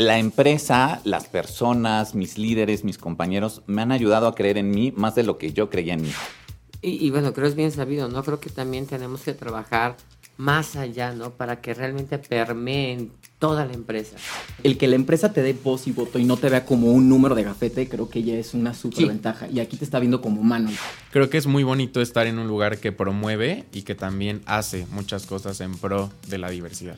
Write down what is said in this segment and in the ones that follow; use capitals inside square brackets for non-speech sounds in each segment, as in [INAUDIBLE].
la empresa, las personas, mis líderes, mis compañeros me han ayudado a creer en mí más de lo que yo creía en mí. Y, bueno, creo que es bien sabido, ¿no? Creo que también tenemos que trabajar más allá, ¿no? Para que realmente permeen toda la empresa. El que la empresa te dé voz y voto y no te vea como un número de gafete, creo que ya es una super ventaja. Y aquí te está viendo como humano. Creo que es muy bonito estar en un lugar que promueve y que también hace muchas cosas en pro de la diversidad.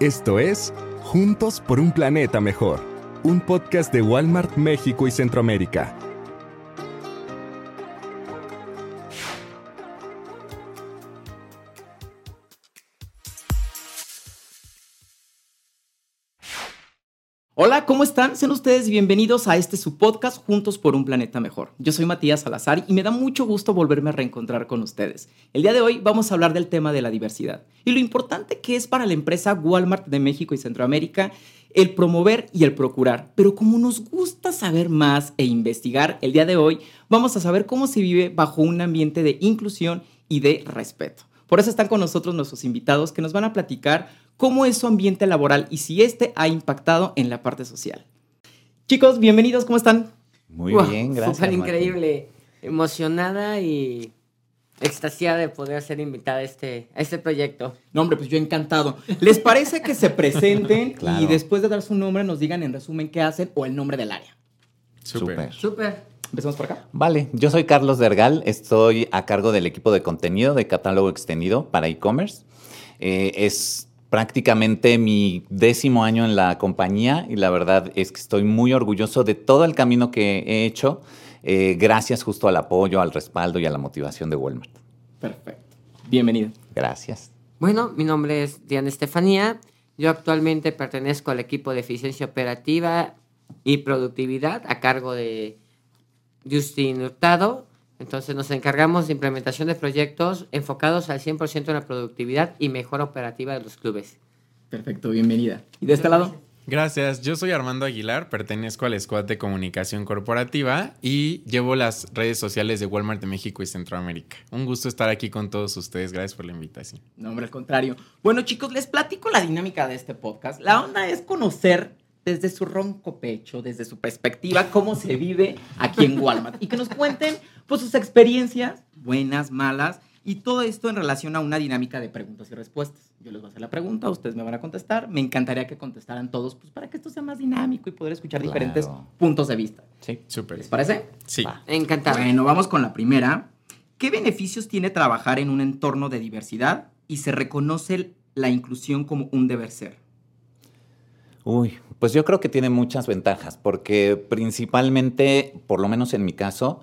Esto es Juntos por un Planeta Mejor, un podcast de Walmart México y Centroamérica. Hola, ¿cómo están? Sean ustedes bienvenidos a este su podcast Juntos por un Planeta Mejor. Yo soy Matías Salazar y me da mucho gusto volverme a reencontrar con ustedes. El día de hoy vamos a hablar del tema de la diversidad y lo importante que es para la empresa Walmart de México y Centroamérica el promover y el procurar. Pero como nos gusta saber más e investigar, el día de hoy vamos a saber cómo se vive bajo un ambiente de inclusión y de respeto. Por eso están con nosotros nuestros invitados que nos van a platicar cómo es su ambiente laboral y si este ha impactado en la parte social. Chicos, bienvenidos, ¿cómo están? Muy bien, gracias. Súper increíble, emocionada y extasiada de poder ser invitada a este, a este proyecto. No, hombre, pues yo encantado. ¿Les parece que se presenten [LAUGHS] y después de dar su nombre nos digan en resumen qué hacen o el nombre del área? Súper. Súper. Empezamos por acá. Vale, yo soy Carlos Dergal, estoy a cargo del equipo de contenido de catálogo extendido para e-commerce. Eh, es prácticamente mi décimo año en la compañía y la verdad es que estoy muy orgulloso de todo el camino que he hecho, eh, gracias justo al apoyo, al respaldo y a la motivación de Walmart. Perfecto. Bienvenido. Gracias. Bueno, mi nombre es Diana Estefanía. Yo actualmente pertenezco al equipo de eficiencia operativa y productividad a cargo de Justin Hurtado. Entonces nos encargamos de implementación de proyectos enfocados al 100% en la productividad y mejora operativa de los clubes. Perfecto, bienvenida. ¿Y de este lado? Gracias, yo soy Armando Aguilar, pertenezco al Squad de Comunicación Corporativa y llevo las redes sociales de Walmart de México y Centroamérica. Un gusto estar aquí con todos ustedes, gracias por la invitación. No, hombre, al contrario. Bueno, chicos, les platico la dinámica de este podcast. La onda es conocer desde su ronco pecho, desde su perspectiva, cómo se vive aquí en Walmart. Y que nos cuenten pues, sus experiencias, buenas, malas, y todo esto en relación a una dinámica de preguntas y respuestas. Yo les voy a hacer la pregunta, ustedes me van a contestar. Me encantaría que contestaran todos, pues para que esto sea más dinámico y poder escuchar diferentes puntos de vista. Sí, súper. ¿Les parece? Sí. Encantado. Bueno, vamos con la primera. ¿Qué beneficios tiene trabajar en un entorno de diversidad y se reconoce la inclusión como un deber ser? Uy, pues yo creo que tiene muchas ventajas, porque principalmente, por lo menos en mi caso,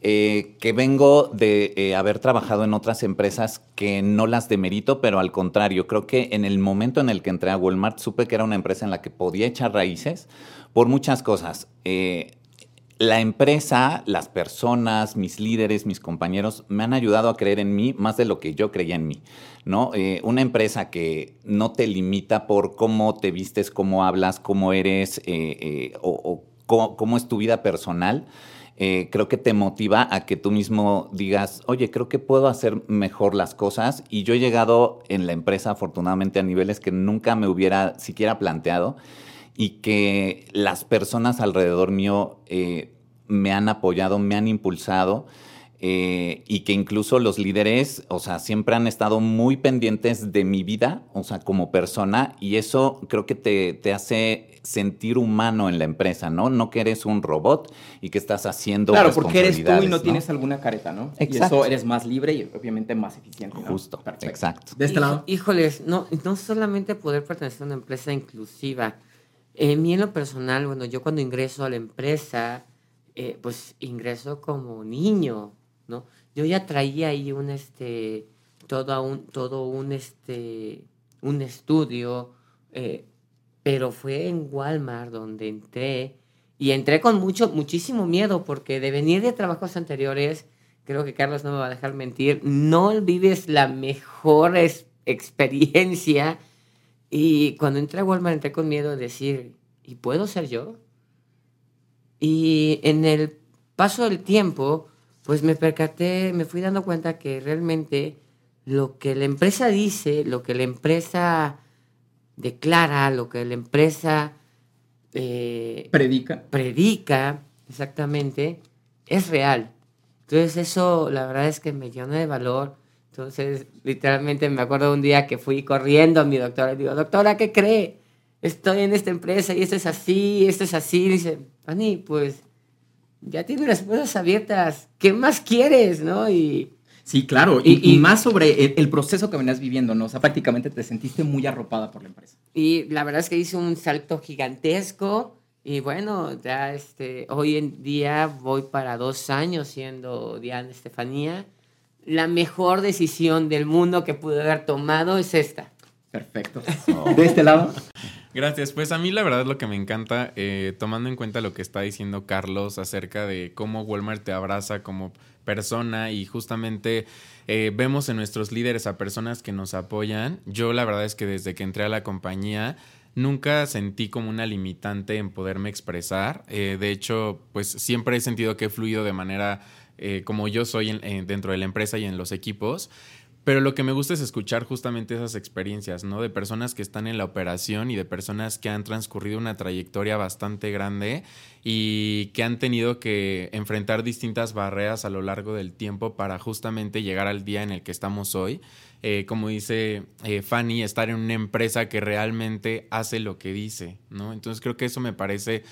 eh, que vengo de eh, haber trabajado en otras empresas que no las demerito, pero al contrario, creo que en el momento en el que entré a Walmart supe que era una empresa en la que podía echar raíces por muchas cosas. Eh, la empresa, las personas, mis líderes, mis compañeros me han ayudado a creer en mí más de lo que yo creía en mí. ¿no? Eh, una empresa que no te limita por cómo te vistes, cómo hablas, cómo eres eh, eh, o, cómo, es tu vida personal. creo que te motiva a que tú mismo digas, oye, creo que puedo hacer mejor las cosas. Y yo he llegado en la empresa, afortunadamente, a niveles que nunca me hubiera siquiera planteado y que las personas alrededor mío eh, me han apoyado, me han impulsado. Eh, y que incluso los líderes, o sea, siempre han estado muy pendientes de mi vida, o sea, como persona, y eso creo que te, te hace sentir humano en la empresa, ¿no? No que eres un robot y que estás haciendo Claro, porque eres tú y no, tienes alguna careta, ¿no? Exacto. Y eso eres más libre y obviamente más eficiente, ¿no? Justo, exacto. De este lado. Híjoles, no, no solamente poder pertenecer a una empresa inclusiva, en mí en lo personal, bueno, yo cuando ingreso a la empresa, eh, pues ingreso como niño, ¿no? Yo ya traía ahí un, este, todo un, todo un, este, un estudio, eh, pero fue en Walmart donde entré, y entré con mucho, muchísimo miedo, porque de venir de trabajos anteriores, creo que Carlos no me va a dejar mentir, no vives la mejor experiencia y cuando entré a Walmart entré con miedo de decir, ¿y puedo ser yo? Y en el paso del tiempo, pues me percaté, me fui dando cuenta que realmente lo que la empresa dice, lo que la empresa declara, lo que la empresa eh, Predica. predica exactamente es real. Entonces eso la verdad es que me llena de valor. Entonces literalmente me acuerdo un día que fui corriendo a mi doctora y digo, doctora, ¿qué cree? Estoy en esta empresa y esto es así, esto es así. dice, Fanny, pues ya tienes las puertas abiertas. ¿Qué más quieres? ¿No? Y Sí, claro. Y, Y- y y- más sobre el, el proceso que venías viviendo, ¿no? O sea, prácticamente te sentiste muy arropada por la empresa. Y la verdad es que hice un salto gigantesco. Y bueno, ya este, hoy en día voy para dos años siendo Diana Estefanía. La mejor decisión del mundo que pude haber tomado es esta. Perfecto. De este lado. Gracias. Pues a mí la verdad lo que me encanta, eh, tomando en cuenta lo que está diciendo Carlos acerca de cómo Walmart te abraza como persona y justamente eh, vemos en nuestros líderes a personas que nos apoyan. Yo la verdad es que desde que entré a la compañía nunca sentí como una limitante en poderme expresar. Eh, de hecho, pues siempre he sentido que he fluido de manera eh, como yo soy en- en- dentro de la empresa y en los equipos. Pero lo que me gusta es escuchar justamente esas experiencias, ¿no? De personas que están en la operación y de personas que han transcurrido una trayectoria bastante grande y que han tenido que enfrentar distintas barreras a lo largo del tiempo para justamente llegar al día en el que estamos hoy. Eh, como dice eh, Fanny, estar en una empresa que realmente hace lo que dice, ¿no? Entonces creo que eso me parece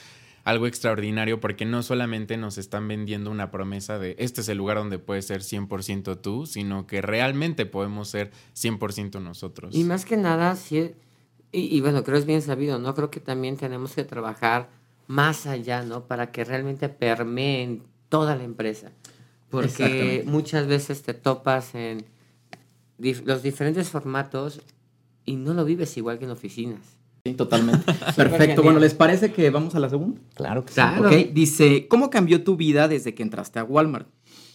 algo extraordinario porque no solamente nos están vendiendo una promesa de este es el lugar donde puedes ser 100% tú, sino que realmente podemos ser 100% nosotros. Y más que nada, sí, y, y bueno, creo es bien sabido, ¿no? Creo que también tenemos que trabajar más allá, ¿no? Para que realmente permeen toda la empresa. Porque muchas veces te topas en dif- los diferentes formatos y no lo vives igual que en oficinas. Sí, totalmente. [LAUGHS] Perfecto. Bueno, ¿les parece que vamos a la segunda? Claro que sí. Claro. Ok, dice, ¿cómo cambió tu vida desde que entraste a Walmart?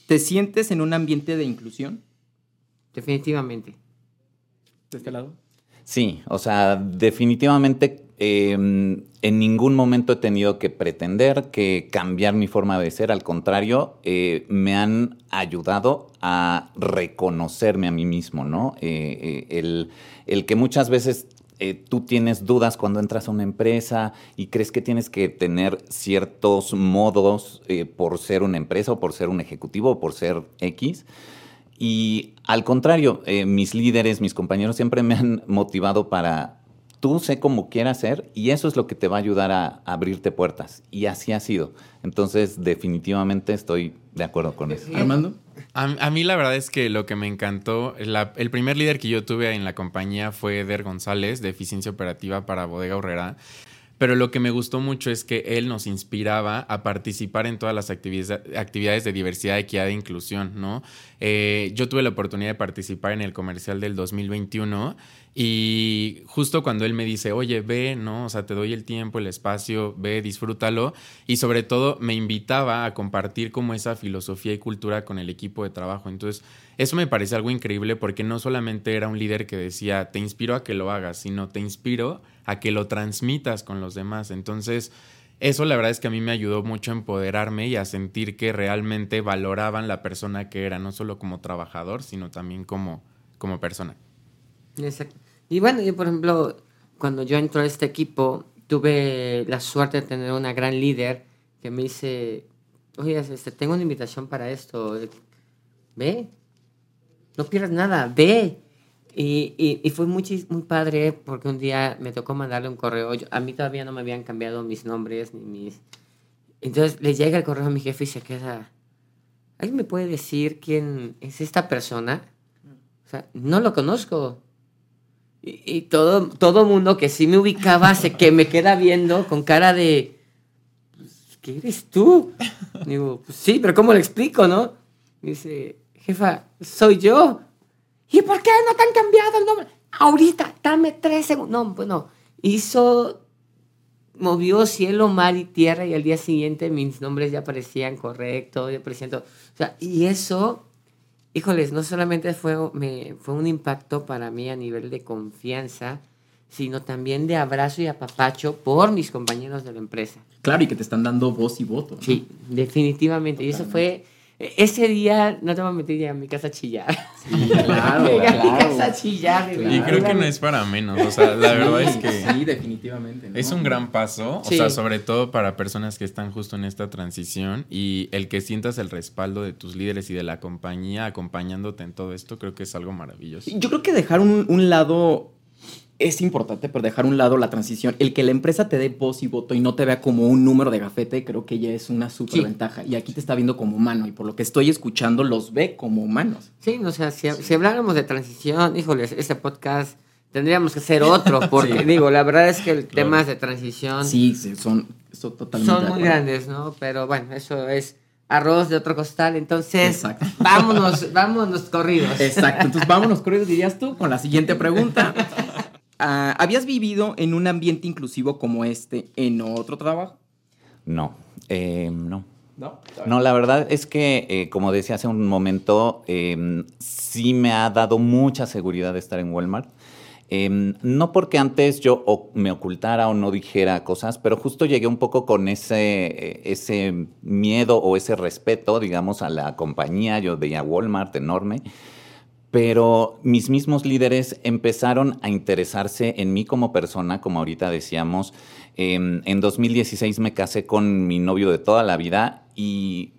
¿Te sientes en un ambiente de inclusión? Definitivamente. De este lado. Sí, o sea, definitivamente eh, en ningún momento he tenido que pretender que cambiar mi forma de ser, al contrario, eh, me han ayudado a reconocerme a mí mismo, ¿no? Eh, eh, el, el que muchas veces eh, tú tienes dudas cuando entras a una empresa y crees que tienes que tener ciertos modos eh, por ser una empresa o por ser un ejecutivo o por ser X. Y al contrario, eh, mis líderes, mis compañeros siempre me han motivado para tú sé cómo quieras ser y eso es lo que te va a ayudar a, abrirte puertas. Y así ha sido. Entonces, definitivamente estoy de acuerdo con eso. Armando. A, a mí la verdad es que lo que me encantó, la- el primer líder que yo tuve en la compañía fue Eder González, de eficiencia operativa para Bodega Horrera. Pero lo que me gustó mucho es que él nos inspiraba a participar en todas las actividades, de diversidad, equidad e inclusión, ¿no? Eh, yo tuve la oportunidad de participar en el comercial del 2021 y justo cuando él me dice, oye, ve, ¿no? O sea, te doy el tiempo, el espacio, ve, disfrútalo. Y sobre todo me invitaba a compartir como esa filosofía y cultura con el equipo de trabajo. Entonces, eso me parece algo increíble porque no solamente era un líder que decía, te inspiro a que lo hagas, sino te inspiro a que lo transmitas con los demás. Entonces, eso la verdad es que a mí me ayudó mucho a empoderarme y a sentir que realmente valoraban la persona que era, no solo como trabajador, sino también como, como persona. Exacto. Y bueno, yo por ejemplo, cuando yo entré a este equipo, tuve la suerte de tener una gran líder que me dice, oye, este, tengo una invitación para esto, ve, no pierdas nada, ve. Y, y, fue muy, muy padre porque un día me tocó mandarle un correo, a mí todavía no me habían cambiado mis nombres ni mis... Entonces le llega el correo a mi jefe y se queda, ¿alguien me puede decir quién es esta persona? O sea, no lo conozco. Y, y todo todo mundo que sí me ubicaba se que me queda viendo con cara de pues, ¿qué eres tú? Digo, pues sí, pero ¿cómo le explico, no? Y dice, jefa, soy yo. ¿Y por qué no te han cambiado el nombre? Ahorita, dame tres segundos. No, bueno, hizo, movió cielo, mar y tierra y al día siguiente mis nombres ya aparecían correctos, ya aparecían todo. O sea, y eso híjoles, no solamente fue, me, fue un impacto para mí a nivel de confianza, sino también de abrazo y apapacho por mis compañeros de la empresa. Claro, y que te están dando voz y voto. ¿no? Sí, definitivamente. Y eso fue Ese día, no te voy a meter ya a mi casa a chillar. Sí, claro, [LAUGHS] Llegué a mi claro. casa a chillar. de Y creo que no es para menos, o sea, la verdad es que... Sí, definitivamente. ¿no? Es un gran paso, Sí. o sea, sobre todo para personas que están justo en esta transición y el que sientas el respaldo de tus líderes y de la compañía acompañándote en todo esto, creo que es algo maravilloso. Yo creo que dejar un, un lado es importante, pero dejar un lado la transición. El que la empresa te dé voz y voto y no te vea como un número de gafete, creo que ya es una súper Sí. ventaja. Y aquí te está viendo como humano y por lo que estoy escuchando los ve como humanos. Sí, o sea, si, si habláramos de transición, híjoles, ese podcast tendríamos que hacer [LAUGHS] otro, porque Sí. digo, la verdad es que el temas de transición Sí, sí, son, son totalmente. son muy grandes, ¿no? Pero bueno, eso es arroz de otro costal, entonces Exacto. vámonos, vámonos corridos. Exacto. Entonces vámonos, corridos, dirías tú, con la siguiente pregunta. [LAUGHS] Ah, ¿Habías vivido en un ambiente inclusivo como este en otro trabajo? No, eh, no. No. No, la verdad es que, eh, como decía hace un momento, eh, sí me ha dado mucha seguridad estar en Walmart. Eh, no porque antes yo o- me ocultara o no dijera cosas, pero justo llegué un poco con ese, ese miedo o ese respeto, digamos, a la compañía. Yo veía Walmart enorme. Pero mis mismos líderes empezaron a interesarse en mí como persona, como ahorita decíamos. Em, en 2016 me casé con mi novio de toda la vida y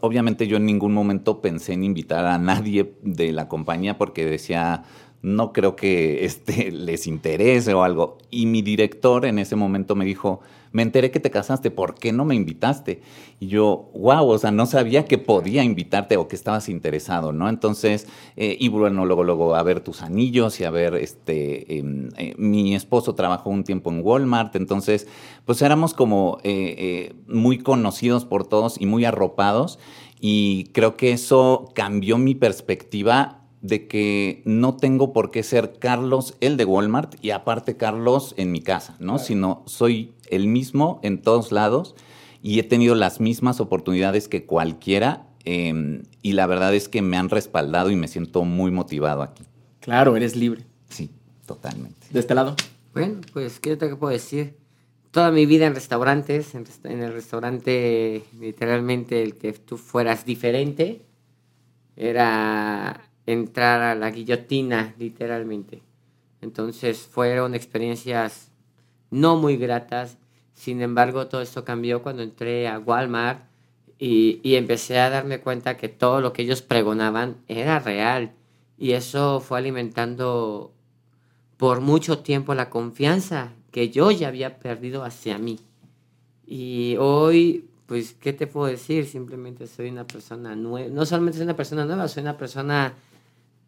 obviamente yo en ningún momento pensé en invitar a nadie de la compañía porque decía, no creo que este, [LAUGHS] les interese o algo. Y mi director en ese momento me dijo, me enteré que te casaste, ¿por qué no me invitaste? Y yo, wow, o sea, no sabía que podía invitarte o que estabas interesado, ¿no? Entonces, eh, y bueno, luego, luego a ver tus anillos y a ver, este, em, eh, mi esposo trabajó un tiempo en Walmart, entonces, pues éramos como eh, muy conocidos por todos y muy arropados y creo que eso cambió mi perspectiva de que no tengo por qué ser Carlos el de Walmart y aparte Carlos en mi casa, ¿no? Sino soy el mismo en todos lados y he tenido las mismas oportunidades que cualquiera eh, y la verdad es que me han respaldado y me siento muy motivado aquí. Claro, eres libre. Sí, totalmente. De este lado. Bueno, pues, ¿qué te puedo decir? Toda mi vida en restaurantes, en, resta- en el restaurante, literalmente, el que tú fueras diferente, era entrar a la guillotina, literalmente. Entonces, fueron experiencias no muy gratas. Sin embargo, todo esto cambió cuando entré a Walmart y, y empecé a darme cuenta que todo lo que ellos pregonaban era real. Y eso fue alimentando por mucho tiempo la confianza que yo ya había perdido hacia mí. Y hoy, pues, ¿qué te puedo decir? Simplemente soy una persona nueva. No solamente soy una persona nueva, soy una persona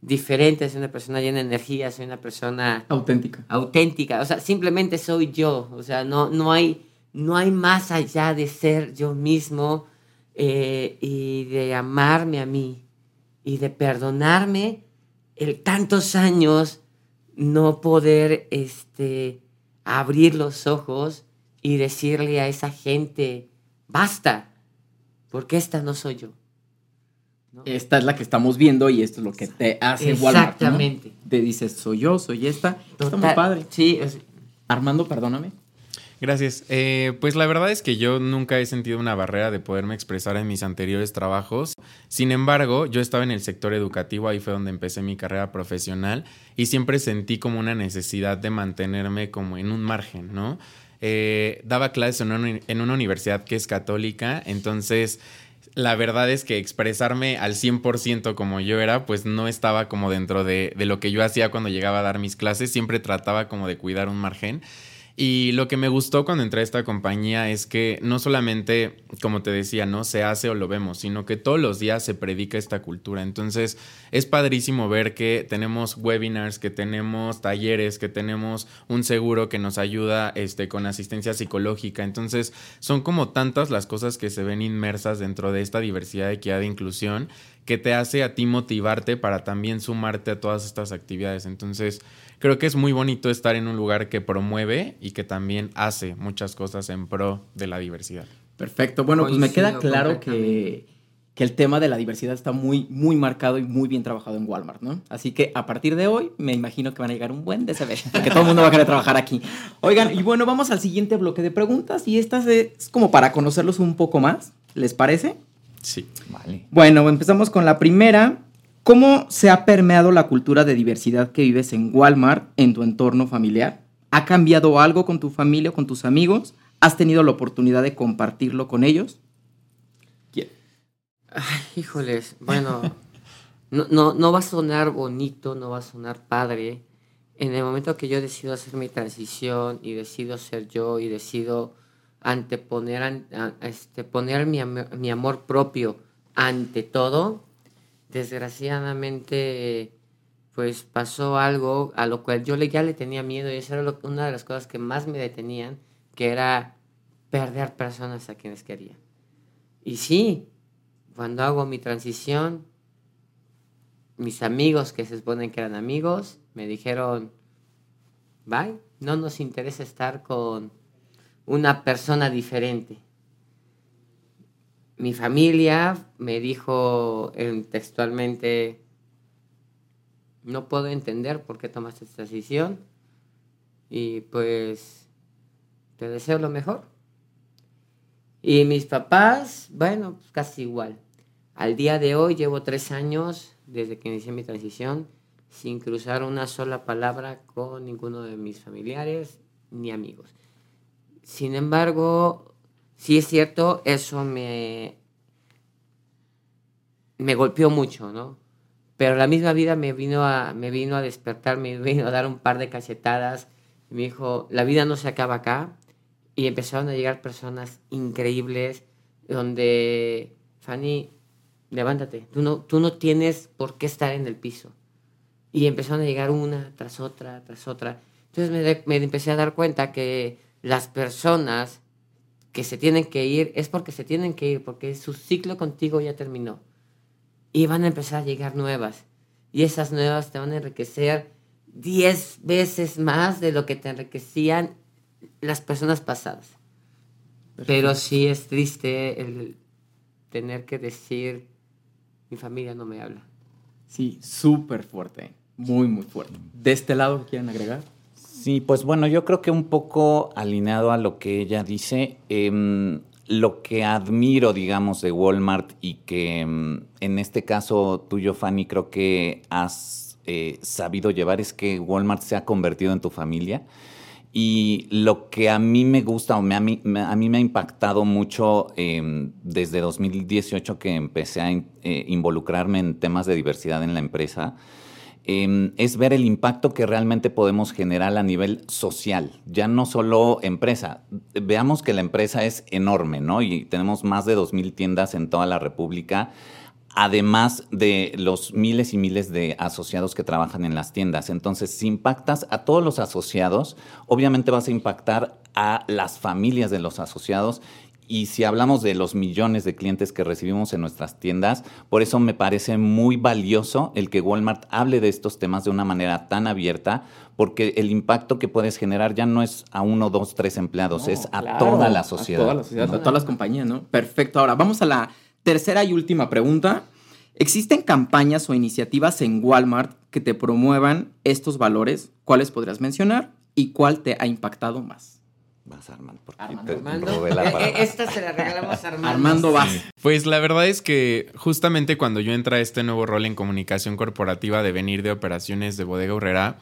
diferente, soy una persona llena de energía, soy una persona Auténtica. auténtica. O sea, simplemente soy yo. O sea, no, no, hay, no hay más allá de ser yo mismo eh, y de amarme a mí y de perdonarme el tantos años no poder este, abrir los ojos y decirle a esa gente, basta, porque esta no soy yo. ¿No? Esta es la que estamos viendo y esto es lo que te hace Walmart. ¿no? Exactamente. Te dices, soy yo, soy esta. Está muy padre. Sí, es- Armando, perdóname. Gracias. Eh, pues la verdad es que yo nunca he sentido una barrera de poderme expresar en mis anteriores trabajos. Sin embargo, yo estaba en el sector educativo, ahí fue donde empecé mi carrera profesional y siempre sentí como una necesidad de mantenerme como en un margen, ¿no? Eh, daba clases en una, en una universidad que es católica, entonces la verdad es que expresarme al 100% como yo era, pues no estaba como dentro de, de lo que yo hacía cuando llegaba a dar mis clases, siempre trataba como de cuidar un margen. Y lo que me gustó cuando entré a esta compañía es que no solamente, como te decía, no se hace o lo vemos, sino que todos los días se predica esta cultura. Entonces es padrísimo ver que tenemos webinars, que tenemos talleres, que tenemos un seguro que nos ayuda este, con asistencia psicológica. Entonces son como tantas las cosas que se ven inmersas dentro de esta diversidad, equidad e inclusión que te hace a ti motivarte para también sumarte a todas estas actividades. Entonces, creo que es muy bonito estar en un lugar que promueve y que también hace muchas cosas en pro de la diversidad. Perfecto. Bueno, pues me queda claro que, que el tema de la diversidad está muy, muy marcado y muy bien trabajado en Walmart, ¿no? Así que a partir de hoy me imagino que van a llegar un buen DCB, porque todo el mundo va a querer trabajar aquí. Oigan, y bueno, vamos al siguiente bloque de preguntas y estas es como para conocerlos un poco más, ¿les parece? Sí. Vale. Bueno, empezamos con la primera. ¿Cómo se ha permeado la cultura de diversidad que vives en Walmart en tu entorno familiar? ¿Ha cambiado algo con tu familia o con tus amigos? ¿Has tenido la oportunidad de compartirlo con ellos? ¿Quién? Ay, híjoles, bueno, [LAUGHS] no, no, no va a sonar bonito, no va a sonar padre. En el momento que yo decido hacer mi transición y decido ser yo y decido anteponer este, poner mi, mi amor propio ante todo, desgraciadamente pues pasó algo a lo cual yo ya le tenía miedo y esa era una de las cosas que más me detenían, que era perder personas a quienes quería. Y sí, cuando hago mi transición, mis amigos que se suponen que eran amigos, me dijeron, bye, no nos interesa estar con una persona diferente. Mi familia me dijo textualmente, no puedo entender por qué tomaste esta decisión y pues te deseo lo mejor. Y mis papás, bueno, pues casi igual. Al día de hoy llevo tres años desde que inicié mi transición sin cruzar una sola palabra con ninguno de mis familiares ni amigos. Sin embargo, sí es cierto, eso me, me golpeó mucho, ¿no? Pero la misma vida me vino, a, me vino a despertar, me vino a dar un par de cachetadas. Me dijo, la vida no se acaba acá. Y empezaron a llegar personas increíbles donde, Fanny, levántate, tú no, tú no tienes por qué estar en el piso. Y empezaron a llegar una tras otra, tras otra. Entonces me, me empecé a dar cuenta que las personas que se tienen que ir es porque se tienen que ir, porque su ciclo contigo ya terminó. Y van a empezar a llegar nuevas. Y esas nuevas te van a enriquecer diez veces más de lo que te enriquecían las personas pasadas. Pero sí es triste el tener que decir, mi familia no me habla. Sí, súper fuerte, muy, muy fuerte. ¿De este lado quieren agregar? Sí, pues bueno, yo creo que un poco alineado a lo que ella dice, em, lo que admiro, digamos, de Walmart y que em, en este caso tuyo, Fanny, creo que has eh, sabido llevar es que Walmart se ha convertido en tu familia. Y lo que a mí me gusta o me, a, mí, me, ha impactado mucho em, desde 2018 que empecé a eh, involucrarme en temas de diversidad en la empresa, Em, es ver el impacto que realmente podemos generar a nivel social, ya no solo empresa. Veamos que la empresa es enorme, ¿no? Y tenemos más de 2.000 tiendas en toda la República, además de los miles y miles de asociados que trabajan en las tiendas. Entonces, si impactas a todos los asociados, obviamente vas a impactar a las familias de los asociados y si hablamos de los millones de clientes que recibimos en nuestras tiendas, por eso me parece muy valioso el que Walmart hable de estos temas de una manera tan abierta, porque el impacto que puedes generar ya no es a uno, dos, tres empleados, es a toda la sociedad. A toda la sociedad, a todas las compañías, ¿no? Perfecto. Ahora, vamos a la tercera y última pregunta. ¿Existen campañas o iniciativas en Walmart que te promuevan estos valores? ¿Cuáles podrías mencionar y cuál te ha impactado más? Vas, Armando. Armando. Eh, eh, esta se la regalamos a Armando. Armando vas. Pues la verdad es que justamente cuando yo entré a este nuevo rol en comunicación corporativa de venir de operaciones de Bodega Urrera,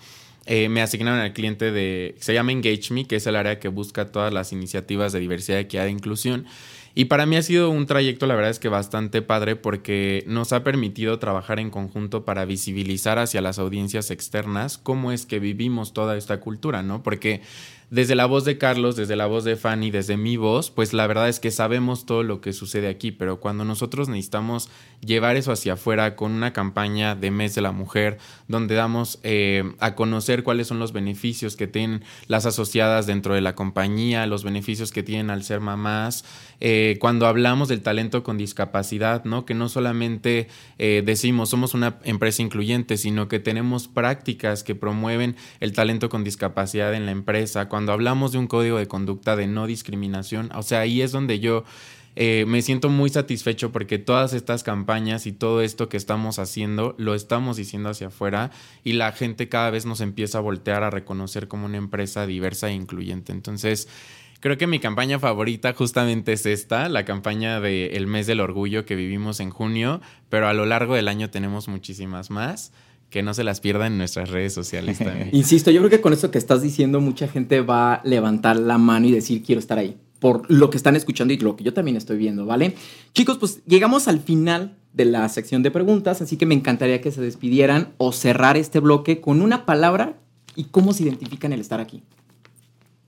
eh, me asignaron al cliente de, se llama Engage Me, que es el área que busca todas las iniciativas de diversidad, equidad e inclusión. Y para mí ha sido un trayecto, la verdad es que bastante padre, porque nos ha permitido trabajar en conjunto para visibilizar hacia las audiencias externas cómo es que vivimos toda esta cultura, ¿no? Porque desde la voz de Carlos, desde la voz de Fanny, desde mi voz, pues la verdad es que sabemos todo lo que sucede aquí, pero cuando nosotros necesitamos llevar eso hacia afuera con una campaña de mes de la mujer, donde damos eh, a conocer cuáles son los beneficios que tienen las asociadas dentro de la compañía, los beneficios que tienen al ser mamás, eh, cuando hablamos del talento con discapacidad, ¿no? Que no solamente eh, decimos somos una empresa incluyente, sino que tenemos prácticas que promueven el talento con discapacidad en la empresa hablamos de un código de conducta de no discriminación, o sea, ahí es donde yo eh, me siento muy satisfecho porque todas estas campañas y todo esto que estamos haciendo lo estamos diciendo hacia afuera y la gente cada vez nos empieza a voltear a reconocer como una empresa diversa e incluyente. Entonces, Creo que mi campaña favorita justamente es esta, la campaña del mes del orgullo que vivimos en junio, pero a lo largo del año tenemos muchísimas más. Que no se las pierdan en nuestras redes sociales también. [LAUGHS] Insisto, yo creo que con esto que estás diciendo, mucha gente va a levantar la mano y decir quiero estar ahí. Por lo que están escuchando y lo que yo también estoy viendo, ¿vale? Chicos, pues llegamos al final de la sección de preguntas, así que me encantaría que se despidieran o cerrar este bloque con una palabra y cómo se identifican el estar aquí.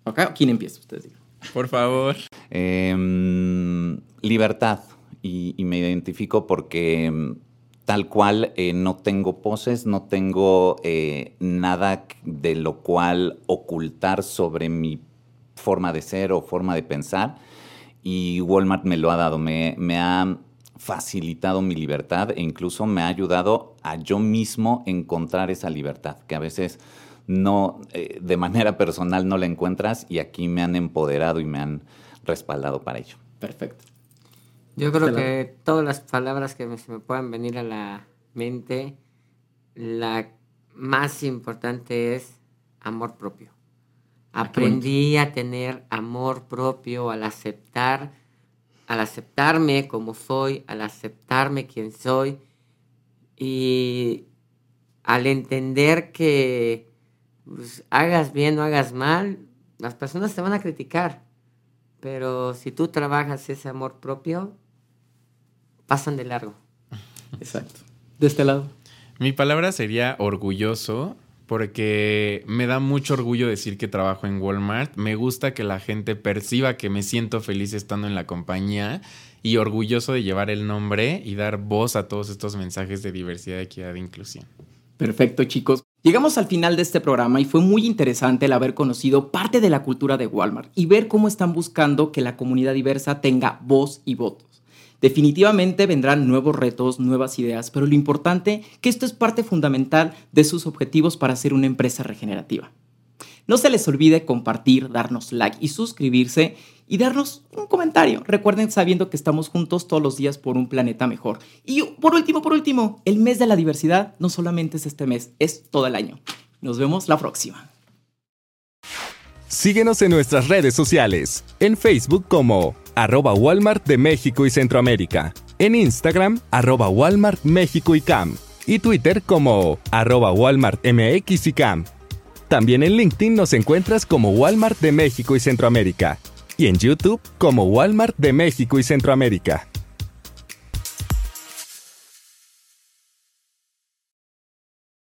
¿Ok? ¿Quién empieza? Ustedes digan. Por favor. Em, libertad. Y, y me identifico porque em, tal cual eh, no tengo poses, no tengo eh, nada de lo cual ocultar sobre mi forma de ser o forma de pensar. Y Walmart me lo ha dado, me, me ha facilitado mi libertad e incluso me ha ayudado a yo mismo encontrar esa libertad, que a veces no, eh, de manera personal no la encuentras y aquí me han empoderado y me han respaldado para ello. Perfecto. Yo creo que todas las palabras que me, se me puedan venir a la mente, la más importante es amor propio. Ah. Aprendí a tener amor propio al aceptar, al aceptarme como soy, al aceptarme quien soy y al entender que pues, hagas bien o hagas mal, las personas te van a criticar. Pero si tú trabajas ese amor propio, pasan de largo. Exacto. De este lado. Mi palabra sería orgulloso porque me da mucho orgullo decir que trabajo en Walmart. Me gusta que la gente perciba que me siento feliz estando en la compañía y orgulloso de llevar el nombre y dar voz a todos estos mensajes de diversidad, equidad e inclusión. Perfecto, chicos. Llegamos al final de este programa y fue muy interesante el haber conocido parte de la cultura de Walmart y ver cómo están buscando que la comunidad diversa tenga voz y votos. Definitivamente vendrán nuevos retos, nuevas ideas, pero lo importante que esto es parte fundamental de sus objetivos para ser una empresa regenerativa. No se les olvide compartir, darnos like y suscribirse y darnos un comentario. Recuerden sabiendo que estamos juntos todos los días por un planeta mejor. Y por último, por último, el mes de la diversidad no solamente es este mes, es todo el año. Nos vemos la próxima. Síguenos en nuestras redes sociales, en Facebook como arroba Walmart de México y Centroamérica, en Instagram arroba Walmart México y Cam, y Twitter como arroba Walmart MX y Cam. También en LinkedIn nos encuentras como Walmart de México y Centroamérica, y en YouTube como Walmart de México y Centroamérica.